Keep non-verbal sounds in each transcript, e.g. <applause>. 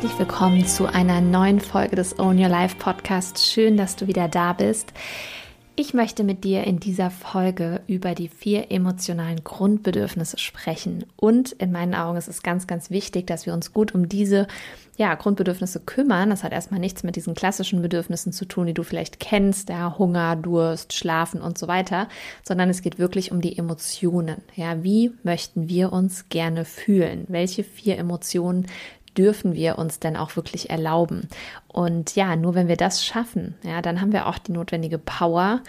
herzlich willkommen zu einer neuen Folge des Own Your Life Podcasts. Schön, dass du wieder da bist. Ich möchte mit dir in dieser Folge über die vier emotionalen Grundbedürfnisse sprechen. Und in meinen Augen ist es ganz, ganz wichtig, dass wir uns gut um diese ja, Grundbedürfnisse kümmern. Das hat erstmal nichts mit diesen klassischen Bedürfnissen zu tun, die du vielleicht kennst, ja, Hunger, Durst, Schlafen und so weiter, sondern es geht wirklich um die Emotionen. Ja, wie möchten wir uns gerne fühlen? Welche vier Emotionen dürfen wir uns denn auch wirklich erlauben? Und ja, nur wenn wir das schaffen, ja, dann haben wir auch die notwendige Power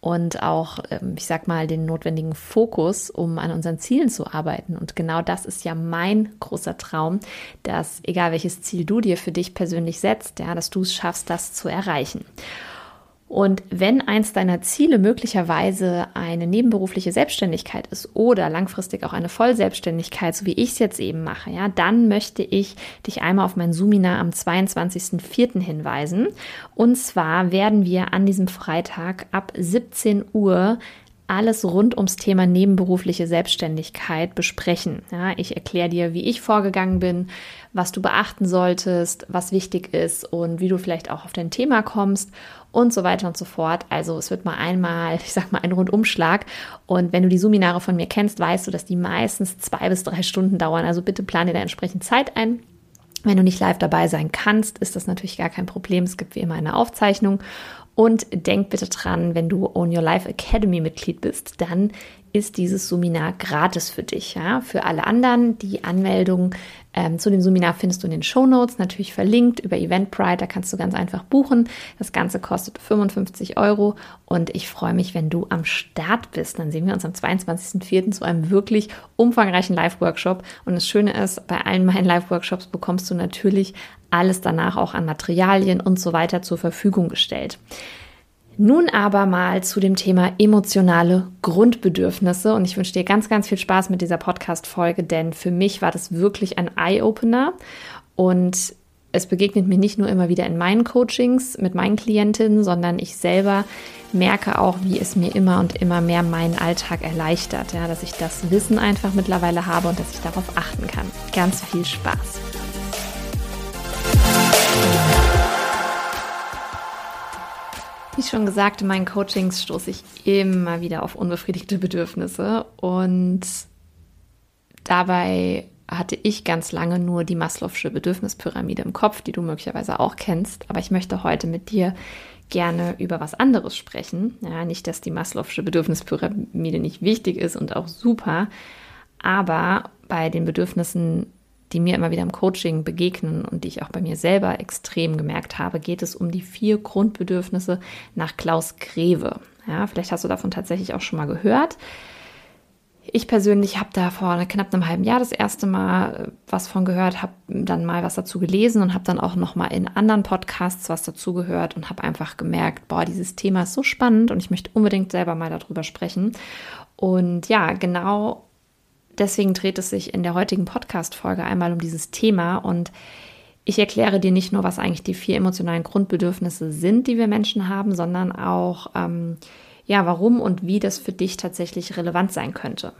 und auch, ähm, ich sag mal, den notwendigen Fokus, um an unseren Zielen zu arbeiten. Und genau das ist ja mein großer Traum, dass egal welches Ziel du dir für dich persönlich setzt, ja, dass du es schaffst, das zu erreichen. Und wenn eins deiner Ziele möglicherweise eine nebenberufliche Selbstständigkeit ist oder langfristig auch eine Vollselbstständigkeit, so wie ich es jetzt eben mache, ja, dann möchte ich dich einmal auf mein Seminar am 22.04. hinweisen. Und zwar werden wir an diesem Freitag ab 17 Uhr alles rund ums Thema nebenberufliche Selbstständigkeit besprechen. Ja, ich erkläre dir, wie ich vorgegangen bin, was du beachten solltest, was wichtig ist und wie du vielleicht auch auf dein Thema kommst und so weiter und so fort. Also es wird mal einmal, <laughs> ich sag mal, ein Rundumschlag. Und wenn du die Seminare von mir kennst, weißt du, dass die meistens zwei bis drei Stunden dauern. Also bitte plan dir da entsprechend Zeit ein. Wenn du nicht live dabei sein kannst, ist das natürlich gar kein Problem. Es gibt wie immer eine Aufzeichnung. Und denk bitte dran, wenn du Own Your Life Academy Mitglied bist, dann ist dieses Seminar gratis für dich. Ja? Für alle anderen, die Anmeldung ähm, zu dem Seminar findest du in den Show Notes, natürlich verlinkt über Eventbrite, da kannst du ganz einfach buchen. Das Ganze kostet 55 Euro und ich freue mich, wenn du am Start bist. Dann sehen wir uns am 22.04. zu einem wirklich umfangreichen Live-Workshop. Und das Schöne ist, bei allen meinen Live-Workshops bekommst du natürlich alles danach auch an Materialien und so weiter zur Verfügung gestellt. Nun aber mal zu dem Thema emotionale Grundbedürfnisse und ich wünsche dir ganz, ganz viel Spaß mit dieser Podcast-Folge, denn für mich war das wirklich ein Eye-Opener und es begegnet mir nicht nur immer wieder in meinen Coachings mit meinen Klientinnen, sondern ich selber merke auch, wie es mir immer und immer mehr meinen Alltag erleichtert, ja, dass ich das Wissen einfach mittlerweile habe und dass ich darauf achten kann. Ganz viel Spaß. Wie schon gesagt, in meinen Coachings stoße ich immer wieder auf unbefriedigte Bedürfnisse. Und dabei hatte ich ganz lange nur die Maslow'sche Bedürfnispyramide im Kopf, die du möglicherweise auch kennst, aber ich möchte heute mit dir gerne über was anderes sprechen. Ja, nicht, dass die Maslow'sche Bedürfnispyramide nicht wichtig ist und auch super, aber bei den Bedürfnissen die mir immer wieder im Coaching begegnen und die ich auch bei mir selber extrem gemerkt habe, geht es um die vier Grundbedürfnisse nach Klaus Greve. Ja, vielleicht hast du davon tatsächlich auch schon mal gehört. Ich persönlich habe da vor knapp einem halben Jahr das erste Mal äh, was von gehört, habe dann mal was dazu gelesen und habe dann auch noch mal in anderen Podcasts was dazu gehört und habe einfach gemerkt, boah, dieses Thema ist so spannend und ich möchte unbedingt selber mal darüber sprechen. Und ja, genau Deswegen dreht es sich in der heutigen Podcast-Folge einmal um dieses Thema und ich erkläre dir nicht nur, was eigentlich die vier emotionalen Grundbedürfnisse sind, die wir Menschen haben, sondern auch, ähm, ja, warum und wie das für dich tatsächlich relevant sein könnte.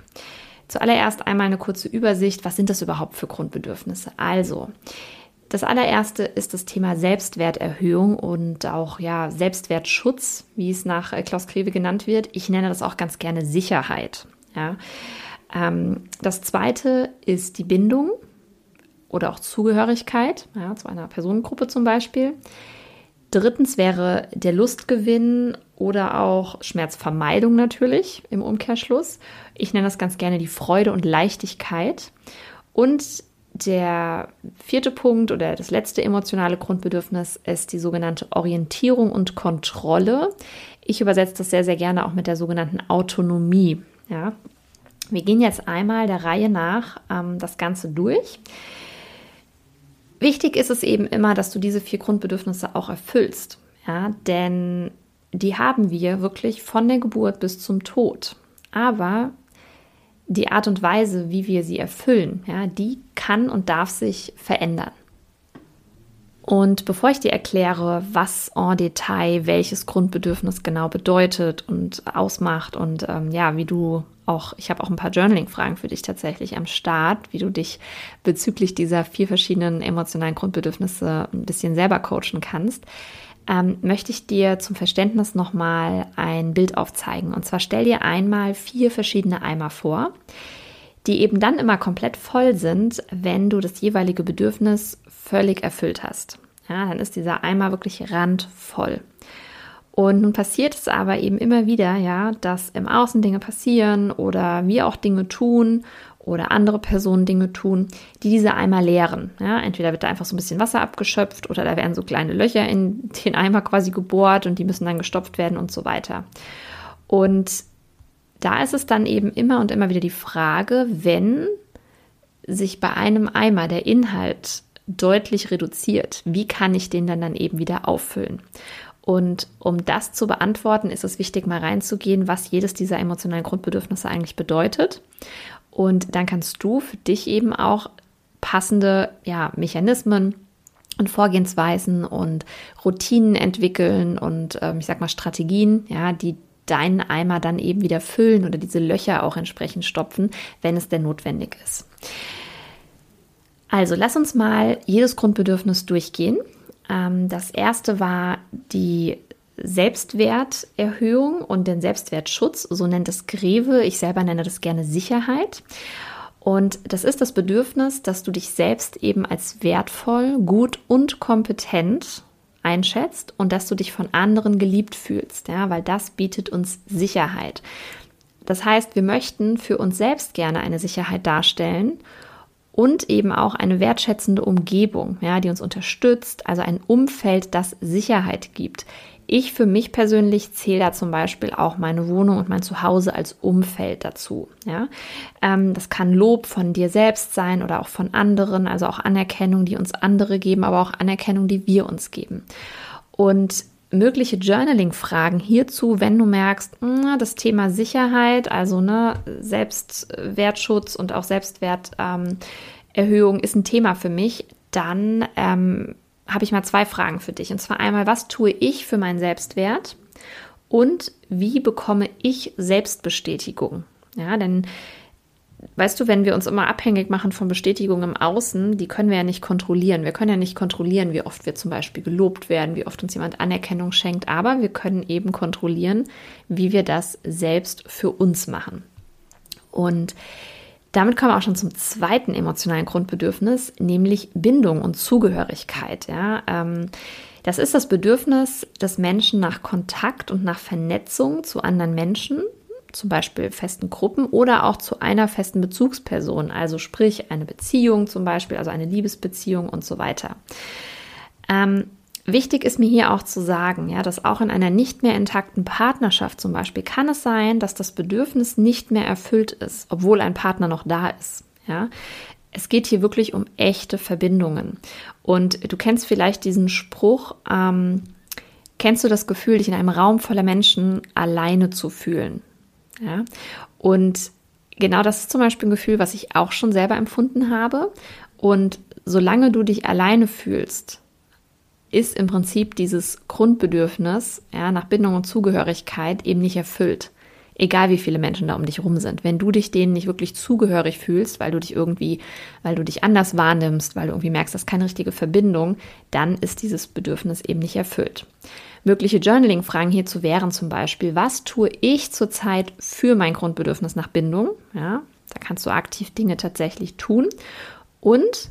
Zuallererst einmal eine kurze Übersicht. Was sind das überhaupt für Grundbedürfnisse? Also, das allererste ist das Thema Selbstwerterhöhung und auch ja Selbstwertschutz, wie es nach äh, Klaus Krewe genannt wird. Ich nenne das auch ganz gerne Sicherheit. Ja. Ähm, das zweite ist die Bindung oder auch Zugehörigkeit ja, zu einer Personengruppe zum Beispiel. Drittens wäre der Lustgewinn oder auch Schmerzvermeidung natürlich im Umkehrschluss. Ich nenne das ganz gerne die Freude und Leichtigkeit. Und der vierte Punkt oder das letzte emotionale Grundbedürfnis ist die sogenannte Orientierung und Kontrolle. Ich übersetze das sehr, sehr gerne auch mit der sogenannten Autonomie. Ja, wir gehen jetzt einmal der Reihe nach ähm, das Ganze durch. Wichtig ist es eben immer, dass du diese vier Grundbedürfnisse auch erfüllst. Ja, denn die haben wir wirklich von der Geburt bis zum Tod. Aber die Art und Weise, wie wir sie erfüllen, ja, die kann und darf sich verändern. Und bevor ich dir erkläre, was en Detail welches Grundbedürfnis genau bedeutet und ausmacht und ähm, ja, wie du auch, ich habe auch ein paar Journaling-Fragen für dich tatsächlich am Start, wie du dich bezüglich dieser vier verschiedenen emotionalen Grundbedürfnisse ein bisschen selber coachen kannst, ähm, möchte ich dir zum Verständnis nochmal ein Bild aufzeigen. Und zwar stell dir einmal vier verschiedene Eimer vor, die eben dann immer komplett voll sind, wenn du das jeweilige Bedürfnis völlig erfüllt hast. Ja, dann ist dieser Eimer wirklich randvoll. Und nun passiert es aber eben immer wieder, ja, dass im Außen Dinge passieren oder wir auch Dinge tun oder andere Personen Dinge tun, die diese Eimer leeren. Ja, entweder wird da einfach so ein bisschen Wasser abgeschöpft oder da werden so kleine Löcher in den Eimer quasi gebohrt und die müssen dann gestopft werden und so weiter. Und da ist es dann eben immer und immer wieder die Frage, wenn sich bei einem Eimer der Inhalt deutlich reduziert, wie kann ich den dann dann eben wieder auffüllen? Und um das zu beantworten, ist es wichtig, mal reinzugehen, was jedes dieser emotionalen Grundbedürfnisse eigentlich bedeutet. Und dann kannst du für dich eben auch passende ja, Mechanismen und Vorgehensweisen und Routinen entwickeln und ähm, ich sag mal Strategien, ja, die deinen Eimer dann eben wieder füllen oder diese Löcher auch entsprechend stopfen, wenn es denn notwendig ist. Also lass uns mal jedes Grundbedürfnis durchgehen ähm, das erste war die Selbstwerterhöhung und den Selbstwertschutz, so nennt es Greve. Ich selber nenne das gerne Sicherheit. Und das ist das Bedürfnis, dass du dich selbst eben als wertvoll, gut und kompetent einschätzt und dass du dich von anderen geliebt fühlst, ja, weil das bietet uns Sicherheit. Das heißt, wir möchten für uns selbst gerne eine Sicherheit darstellen und eben auch eine wertschätzende Umgebung, ja, die uns unterstützt, also ein Umfeld, das Sicherheit gibt. Ich für mich persönlich zähle da zum Beispiel auch meine Wohnung und mein Zuhause als Umfeld dazu. Ja? Ähm, das kann Lob von dir selbst sein oder auch von anderen, also auch Anerkennung, die uns andere geben, aber auch Anerkennung, die wir uns geben. Und mögliche Journaling-Fragen hierzu, wenn du merkst, das Thema Sicherheit, also ne, Selbstwertschutz und auch Selbstwerterhöhung ähm, ist ein Thema für mich, dann ähm, habe ich mal zwei Fragen für dich. Und zwar einmal, was tue ich für meinen Selbstwert und wie bekomme ich Selbstbestätigung? Ja, denn weißt du, wenn wir uns immer abhängig machen von Bestätigung im Außen, die können wir ja nicht kontrollieren. Wir können ja nicht kontrollieren, wie oft wir zum Beispiel gelobt werden, wie oft uns jemand Anerkennung schenkt, aber wir können eben kontrollieren, wie wir das selbst für uns machen. Und damit kommen wir auch schon zum zweiten emotionalen Grundbedürfnis, nämlich Bindung und Zugehörigkeit. Ja, ähm, das ist das Bedürfnis des Menschen nach Kontakt und nach Vernetzung zu anderen Menschen, zum Beispiel festen Gruppen oder auch zu einer festen Bezugsperson, also sprich eine Beziehung zum Beispiel, also eine Liebesbeziehung und so weiter. Ähm, wichtig ist mir hier auch zu sagen, ja, dass auch in einer nicht mehr intakten Partnerschaft zum Beispiel kann es sein, dass das Bedürfnis nicht mehr erfüllt ist, obwohl ein Partner noch da ist. Ja, es geht hier wirklich um echte Verbindungen. Und du kennst vielleicht diesen Spruch, ähm, kennst du das Gefühl, dich in einem Raum voller Menschen alleine zu fühlen? Ja? Und genau das ist zum Beispiel ein Gefühl, was ich auch schon selber empfunden habe. Und solange du dich alleine fühlst, ist im Prinzip dieses Grundbedürfnis ja, nach Bindung und Zugehörigkeit eben nicht erfüllt. Egal wie viele Menschen da um dich rum sind. Wenn du dich denen nicht wirklich zugehörig fühlst, weil du dich irgendwie, weil du dich anders wahrnimmst, weil du irgendwie merkst, das ist keine richtige Verbindung, dann ist dieses Bedürfnis eben nicht erfüllt. Mögliche Journaling-Fragen hierzu wären zum Beispiel, was tue ich zurzeit für mein Grundbedürfnis nach Bindung? Ja, da kannst du aktiv Dinge tatsächlich tun. Und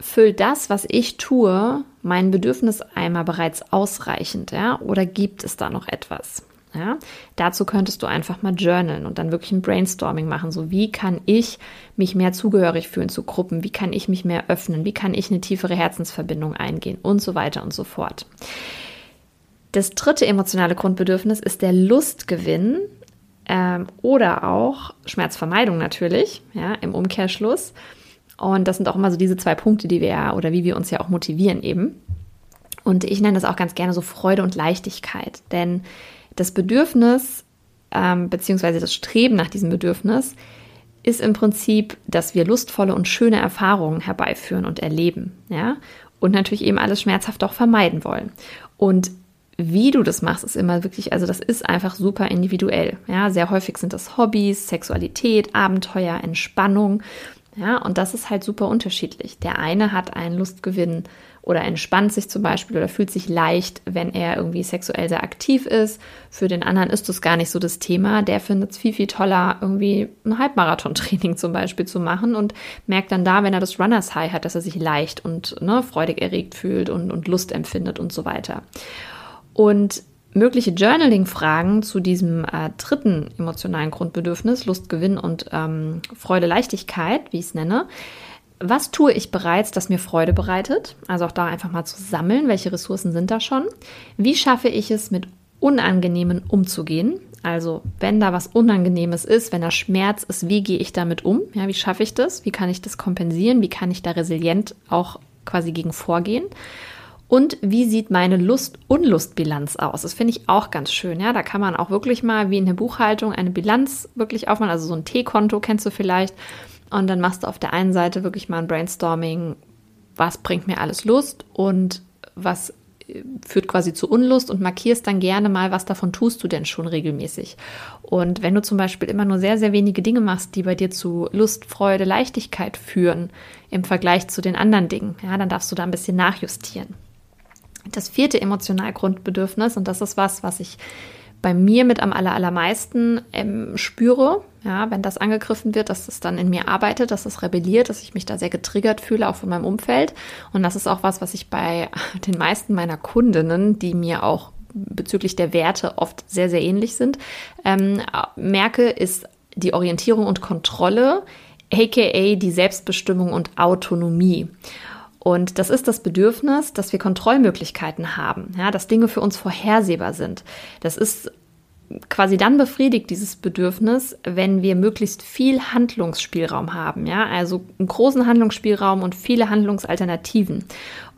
füllt das, was ich tue, mein Bedürfnis einmal bereits ausreichend, ja? Oder gibt es da noch etwas? Ja, dazu könntest du einfach mal journalen und dann wirklich ein Brainstorming machen. So, wie kann ich mich mehr zugehörig fühlen zu Gruppen? Wie kann ich mich mehr öffnen? Wie kann ich eine tiefere Herzensverbindung eingehen? Und so weiter und so fort. Das dritte emotionale Grundbedürfnis ist der Lustgewinn ähm, oder auch Schmerzvermeidung natürlich, ja, im Umkehrschluss. Und das sind auch immer so diese zwei Punkte, die wir oder wie wir uns ja auch motivieren eben. Und ich nenne das auch ganz gerne so Freude und Leichtigkeit, denn das Bedürfnis ähm, beziehungsweise das Streben nach diesem Bedürfnis ist im Prinzip, dass wir lustvolle und schöne Erfahrungen herbeiführen und erleben, ja. und natürlich eben alles schmerzhaft auch vermeiden wollen. Und wie du das machst, ist immer wirklich, also das ist einfach super individuell. Ja, sehr häufig sind das Hobbys, Sexualität, Abenteuer, Entspannung. Ja, und das ist halt super unterschiedlich. Der eine hat einen Lustgewinn oder entspannt sich zum Beispiel oder fühlt sich leicht, wenn er irgendwie sexuell sehr aktiv ist. Für den anderen ist das gar nicht so das Thema. Der findet es viel, viel toller, irgendwie ein Halbmarathon-Training zum Beispiel zu machen und merkt dann da, wenn er das Runners High hat, dass er sich leicht und ne, freudig erregt fühlt und, und Lust empfindet und so weiter. Und mögliche Journaling-Fragen zu diesem äh, dritten emotionalen Grundbedürfnis, Lustgewinn und ähm, Freude, Leichtigkeit, wie ich es nenne. Was tue ich bereits, das mir Freude bereitet? Also auch da einfach mal zu sammeln, welche Ressourcen sind da schon? Wie schaffe ich es, mit Unangenehmen umzugehen? Also wenn da was Unangenehmes ist, wenn da Schmerz ist, wie gehe ich damit um? Ja, wie schaffe ich das? Wie kann ich das kompensieren? Wie kann ich da resilient auch quasi gegen vorgehen? Und wie sieht meine Lust-Unlust-Bilanz aus? Das finde ich auch ganz schön. Ja, da kann man auch wirklich mal wie in der Buchhaltung eine Bilanz wirklich aufmachen. Also so ein T-Konto kennst du vielleicht. Und dann machst du auf der einen Seite wirklich mal ein Brainstorming. Was bringt mir alles Lust und was äh, führt quasi zu Unlust und markierst dann gerne mal, was davon tust du denn schon regelmäßig. Und wenn du zum Beispiel immer nur sehr, sehr wenige Dinge machst, die bei dir zu Lust, Freude, Leichtigkeit führen im Vergleich zu den anderen Dingen, ja, dann darfst du da ein bisschen nachjustieren. Das vierte Emotionalgrundbedürfnis, und das ist was, was ich bei mir mit am allermeisten ähm, spüre, ja, wenn das angegriffen wird, dass es dann in mir arbeitet, dass es rebelliert, dass ich mich da sehr getriggert fühle, auch von meinem Umfeld. Und das ist auch was, was ich bei <laughs> den meisten meiner Kundinnen, die mir auch bezüglich der Werte oft sehr, sehr ähnlich sind, ähm, merke, ist die Orientierung und Kontrolle, aka die Selbstbestimmung und Autonomie. Und das ist das Bedürfnis, dass wir Kontrollmöglichkeiten haben, ja, dass Dinge für uns vorhersehbar sind. Das ist quasi dann befriedigt dieses Bedürfnis, wenn wir möglichst viel Handlungsspielraum haben, ja, also einen großen Handlungsspielraum und viele Handlungsalternativen.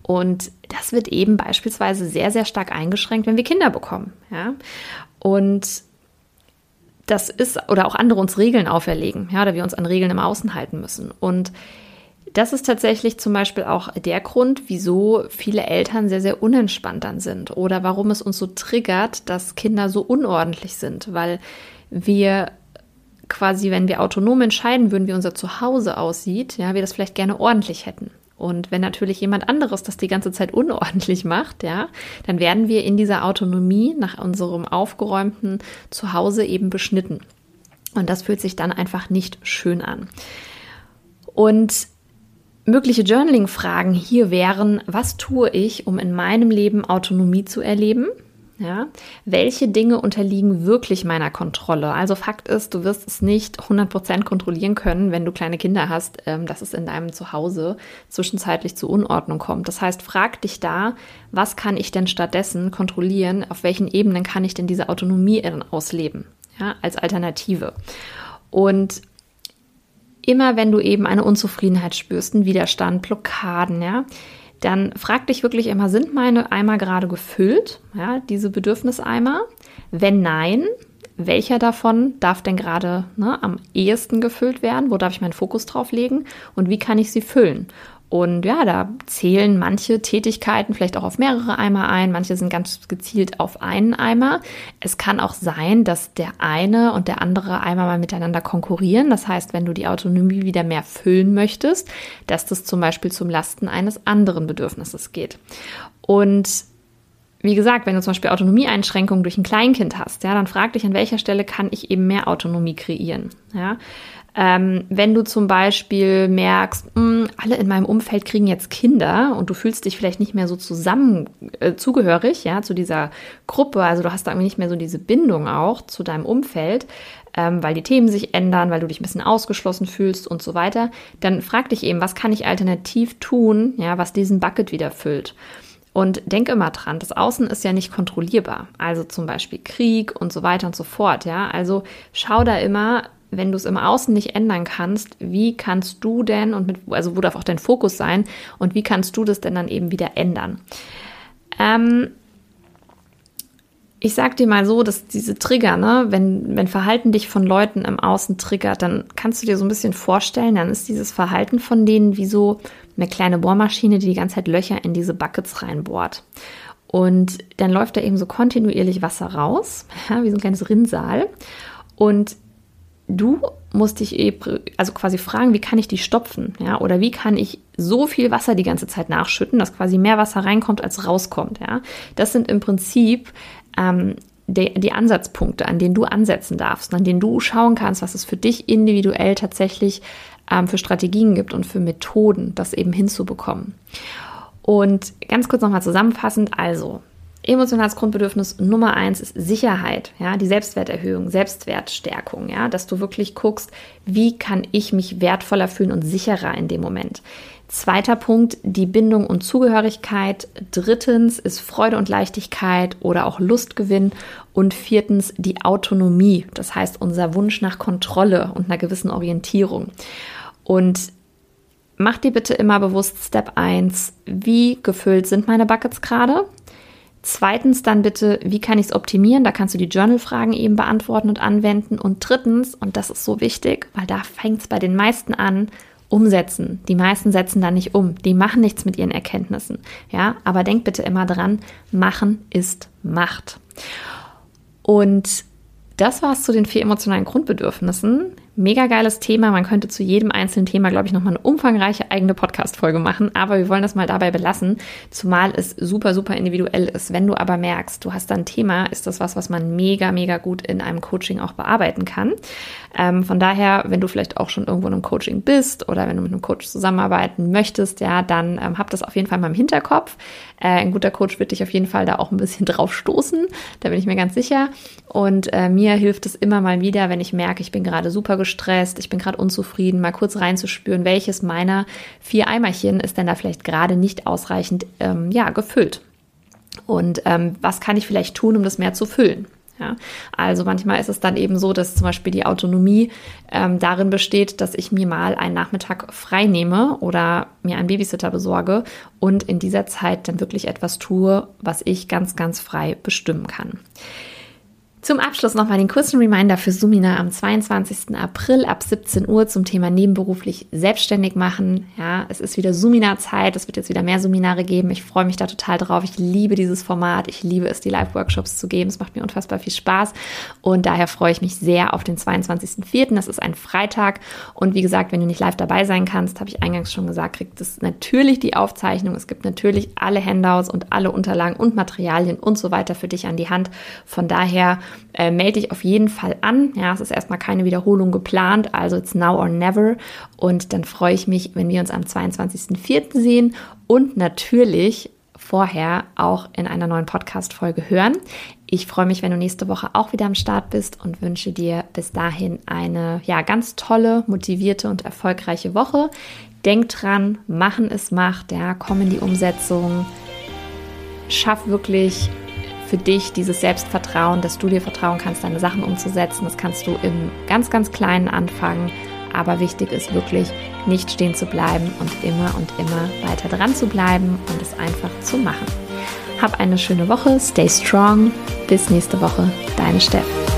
Und das wird eben beispielsweise sehr, sehr stark eingeschränkt, wenn wir Kinder bekommen, ja. Und das ist, oder auch andere uns Regeln auferlegen, ja, oder wir uns an Regeln im Außen halten müssen. Und das ist tatsächlich zum Beispiel auch der Grund, wieso viele Eltern sehr, sehr unentspannt dann sind oder warum es uns so triggert, dass Kinder so unordentlich sind, weil wir quasi, wenn wir autonom entscheiden würden, wie unser Zuhause aussieht, ja, wir das vielleicht gerne ordentlich hätten. Und wenn natürlich jemand anderes das die ganze Zeit unordentlich macht, ja, dann werden wir in dieser Autonomie nach unserem aufgeräumten Zuhause eben beschnitten. Und das fühlt sich dann einfach nicht schön an. Und Mögliche Journaling-Fragen hier wären, was tue ich, um in meinem Leben Autonomie zu erleben? Ja, welche Dinge unterliegen wirklich meiner Kontrolle? Also Fakt ist, du wirst es nicht 100% kontrollieren können, wenn du kleine Kinder hast, ähm, dass es in deinem Zuhause zwischenzeitlich zu Unordnung kommt. Das heißt, frag dich da, was kann ich denn stattdessen kontrollieren? Auf welchen Ebenen kann ich denn diese Autonomie ausleben? Ja, als Alternative. Und immer wenn du eben eine Unzufriedenheit spürst, einen Widerstand, Blockaden, ja, dann frag dich wirklich immer, sind meine Eimer gerade gefüllt, ja, diese Bedürfniseimer? Wenn nein, welcher davon darf denn gerade ne, am ehesten gefüllt werden? Wo darf ich meinen Fokus drauf legen? Und wie kann ich sie füllen? Und ja, da zählen manche Tätigkeiten vielleicht auch auf mehrere Eimer ein, manche sind ganz gezielt auf einen Eimer. Es kann auch sein, dass der eine und der andere Eimer mal miteinander konkurrieren. Das heißt, wenn du die Autonomie wieder mehr füllen möchtest, dass das zum Beispiel zum Lasten eines anderen Bedürfnisses geht. Und wie gesagt, wenn du zum Beispiel Autonomieeinschränkungen durch ein Kleinkind hast, ja, dann frag dich, an welcher Stelle kann ich eben mehr Autonomie kreieren. Ja, ähm, wenn du zum Beispiel merkst, mh, hm, alle in meinem Umfeld kriegen jetzt Kinder und du fühlst dich vielleicht nicht mehr so zusammen äh, zugehörig, ja, zu dieser Gruppe, also du hast da irgendwie nicht mehr so diese Bindung auch zu deinem Umfeld, ähm, weil die Themen sich ändern, weil du dich ein bisschen ausgeschlossen fühlst und so weiter, dann frag dich eben, was kann ich alternativ tun, ja, was diesen Bucket wieder füllt. Und denk immer dran, das Außen ist ja nicht kontrollierbar. Also zum Beispiel Krieg und so weiter und so fort. Ja, also schau da immer, wenn du es im Außen nicht ändern kannst, wie kannst du denn und mit, also wo darf auch dein Fokus sein und wie kannst du das denn dann eben wieder ändern? Ähm, ich sag dir mal so, dass diese Trigger, ne, wenn, wenn Verhalten dich von Leuten im Außen triggert, dann kannst du dir so ein bisschen vorstellen, dann ist dieses Verhalten von denen wie so eine kleine Bohrmaschine, die die ganze Zeit Löcher in diese Buckets reinbohrt. Und dann läuft da eben so kontinuierlich Wasser raus, <laughs> ja, wie so ein kleines Rinnsal. Und du musst dich eben, also quasi fragen, wie kann ich die stopfen, ja, oder wie kann ich so viel Wasser die ganze Zeit nachschütten, dass quasi mehr Wasser reinkommt, als rauskommt, ja. Das sind im Prinzip ähm, die, die Ansatzpunkte, an denen du ansetzen darfst, an denen du schauen kannst, was es für dich individuell tatsächlich ähm, für Strategien gibt und für Methoden, das eben hinzubekommen. Und ganz kurz nochmal zusammenfassend, also Emotionales Grundbedürfnis Nummer eins ist Sicherheit, ja, die Selbstwerterhöhung, Selbstwertstärkung, ja, dass du wirklich guckst, wie kann ich mich wertvoller fühlen und sicherer in dem Moment. Zweiter Punkt, die Bindung und Zugehörigkeit. Drittens ist Freude und Leichtigkeit oder auch Lustgewinn. Und viertens die Autonomie, das heißt unser Wunsch nach Kontrolle und einer gewissen Orientierung. Und mach dir bitte immer bewusst Step 1, wie gefüllt sind meine Buckets gerade? Zweitens dann bitte, wie kann ich es optimieren? Da kannst du die Journal-Fragen eben beantworten und anwenden. Und drittens, und das ist so wichtig, weil da fängt es bei den meisten an, umsetzen. Die meisten setzen da nicht um. Die machen nichts mit ihren Erkenntnissen. Ja, aber denk bitte immer dran, machen ist Macht. Und das war es zu den vier emotionalen Grundbedürfnissen. Mega geiles Thema. Man könnte zu jedem einzelnen Thema, glaube ich, nochmal eine umfangreiche eigene Podcast-Folge machen. Aber wir wollen das mal dabei belassen, zumal es super, super individuell ist. Wenn du aber merkst, du hast da ein Thema, ist das was, was man mega, mega gut in einem Coaching auch bearbeiten kann. Ähm, von daher, wenn du vielleicht auch schon irgendwo in einem Coaching bist oder wenn du mit einem Coach zusammenarbeiten möchtest, ja, dann ähm, hab das auf jeden Fall mal im Hinterkopf. Äh, ein guter Coach wird dich auf jeden Fall da auch ein bisschen <laughs> drauf stoßen. Da bin ich mir ganz sicher. Und äh, mir hilft es immer mal wieder, wenn ich merke, ich bin gerade super gestresst, ich bin gerade unzufrieden, mal kurz reinzuspüren, welches meiner vier Eimerchen ist denn da vielleicht gerade nicht ausreichend ähm, ja, gefüllt. Und ähm, was kann ich vielleicht tun, um das mehr zu füllen? Ja, also manchmal ist es dann eben so, dass zum Beispiel die Autonomie ähm, darin besteht, dass ich mir mal einen Nachmittag frei nehme oder mir einen Babysitter besorge und in dieser Zeit dann wirklich etwas tue, was ich ganz, ganz frei bestimmen kann. Zum Abschluss nochmal den kurzen Reminder für Sumina am 22. April ab 17 Uhr zum Thema nebenberuflich selbstständig machen. Ja, es ist wieder Sumina-Zeit. Es wird jetzt wieder mehr Seminare geben. Ich freue mich da total drauf. Ich liebe dieses Format. Ich liebe es, die Live-Workshops zu geben. Es macht mir unfassbar viel Spaß. Und daher freue ich mich sehr auf den 22.04. Das ist ein Freitag. Und wie gesagt, wenn du nicht live dabei sein kannst, habe ich eingangs schon gesagt, kriegt es natürlich die Aufzeichnung. Es gibt natürlich alle Handouts und alle Unterlagen und Materialien und so weiter für dich an die Hand. Von daher äh, melde dich auf jeden Fall an. Ja, es ist erstmal keine Wiederholung geplant, also it's now or never. Und dann freue ich mich, wenn wir uns am 22.04. sehen und natürlich vorher auch in einer neuen Podcast-Folge hören. Ich freue mich, wenn du nächste Woche auch wieder am Start bist und wünsche dir bis dahin eine ja ganz tolle, motivierte und erfolgreiche Woche. Denk dran, machen es macht, ja, komm in die Umsetzung, schaff wirklich für dich dieses Selbstvertrauen, dass du dir vertrauen kannst, deine Sachen umzusetzen. Das kannst du im ganz, ganz Kleinen anfangen. Aber wichtig ist wirklich, nicht stehen zu bleiben und immer und immer weiter dran zu bleiben und es einfach zu machen. Hab eine schöne Woche, stay strong. Bis nächste Woche, deine Steff.